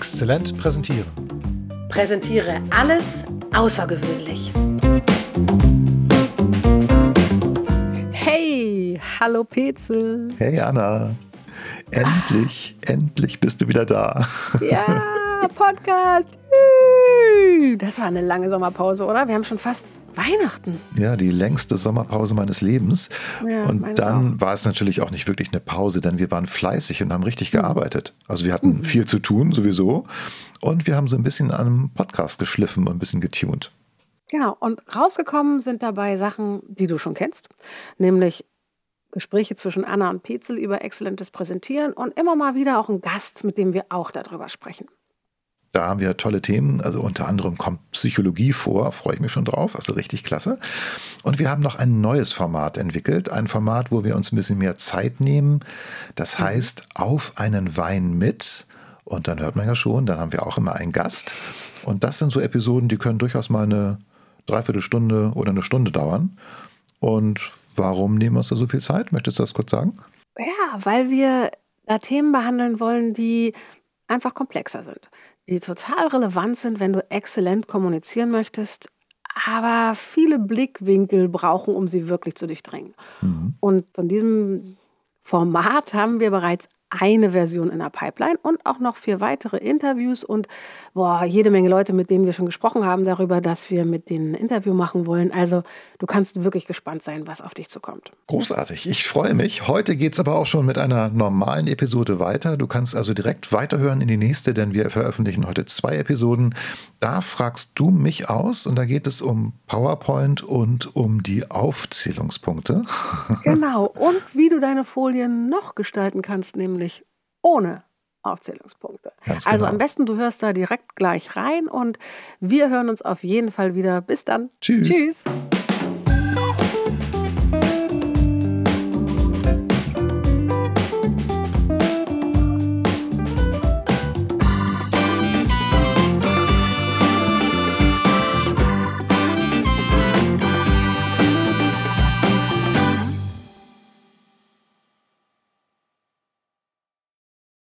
Exzellent präsentieren. Präsentiere alles außergewöhnlich. Hey, hallo Petzel. Hey Anna. Endlich, ah. endlich bist du wieder da. Ja, Podcast. Das war eine lange Sommerpause, oder? Wir haben schon fast Weihnachten. Ja, die längste Sommerpause meines Lebens. Ja, und dann auch. war es natürlich auch nicht wirklich eine Pause, denn wir waren fleißig und haben richtig mhm. gearbeitet. Also wir hatten mhm. viel zu tun sowieso und wir haben so ein bisschen an einem Podcast geschliffen und ein bisschen getuned. Genau, und rausgekommen sind dabei Sachen, die du schon kennst, nämlich Gespräche zwischen Anna und Petzel über exzellentes Präsentieren und immer mal wieder auch ein Gast, mit dem wir auch darüber sprechen. Da haben wir tolle Themen, also unter anderem kommt Psychologie vor, freue ich mich schon drauf, also richtig klasse. Und wir haben noch ein neues Format entwickelt, ein Format, wo wir uns ein bisschen mehr Zeit nehmen. Das mhm. heißt, auf einen Wein mit. Und dann hört man ja schon, dann haben wir auch immer einen Gast. Und das sind so Episoden, die können durchaus mal eine Dreiviertelstunde oder eine Stunde dauern. Und warum nehmen wir uns da so viel Zeit? Möchtest du das kurz sagen? Ja, weil wir da Themen behandeln wollen, die einfach komplexer sind die total relevant sind, wenn du exzellent kommunizieren möchtest, aber viele Blickwinkel brauchen, um sie wirklich zu durchdringen. Mhm. Und von diesem Format haben wir bereits eine Version in der Pipeline und auch noch vier weitere Interviews und boah, jede Menge Leute, mit denen wir schon gesprochen haben darüber, dass wir mit denen ein Interview machen wollen. Also du kannst wirklich gespannt sein, was auf dich zukommt. Großartig, ich freue mich. Heute geht es aber auch schon mit einer normalen Episode weiter. Du kannst also direkt weiterhören in die nächste, denn wir veröffentlichen heute zwei Episoden. Da fragst du mich aus und da geht es um PowerPoint und um die Aufzählungspunkte. Genau, und wie du deine Folien noch gestalten kannst, nämlich ohne Aufzählungspunkte. Ganz also genau. am besten, du hörst da direkt gleich rein und wir hören uns auf jeden Fall wieder. Bis dann. Tschüss. Tschüss.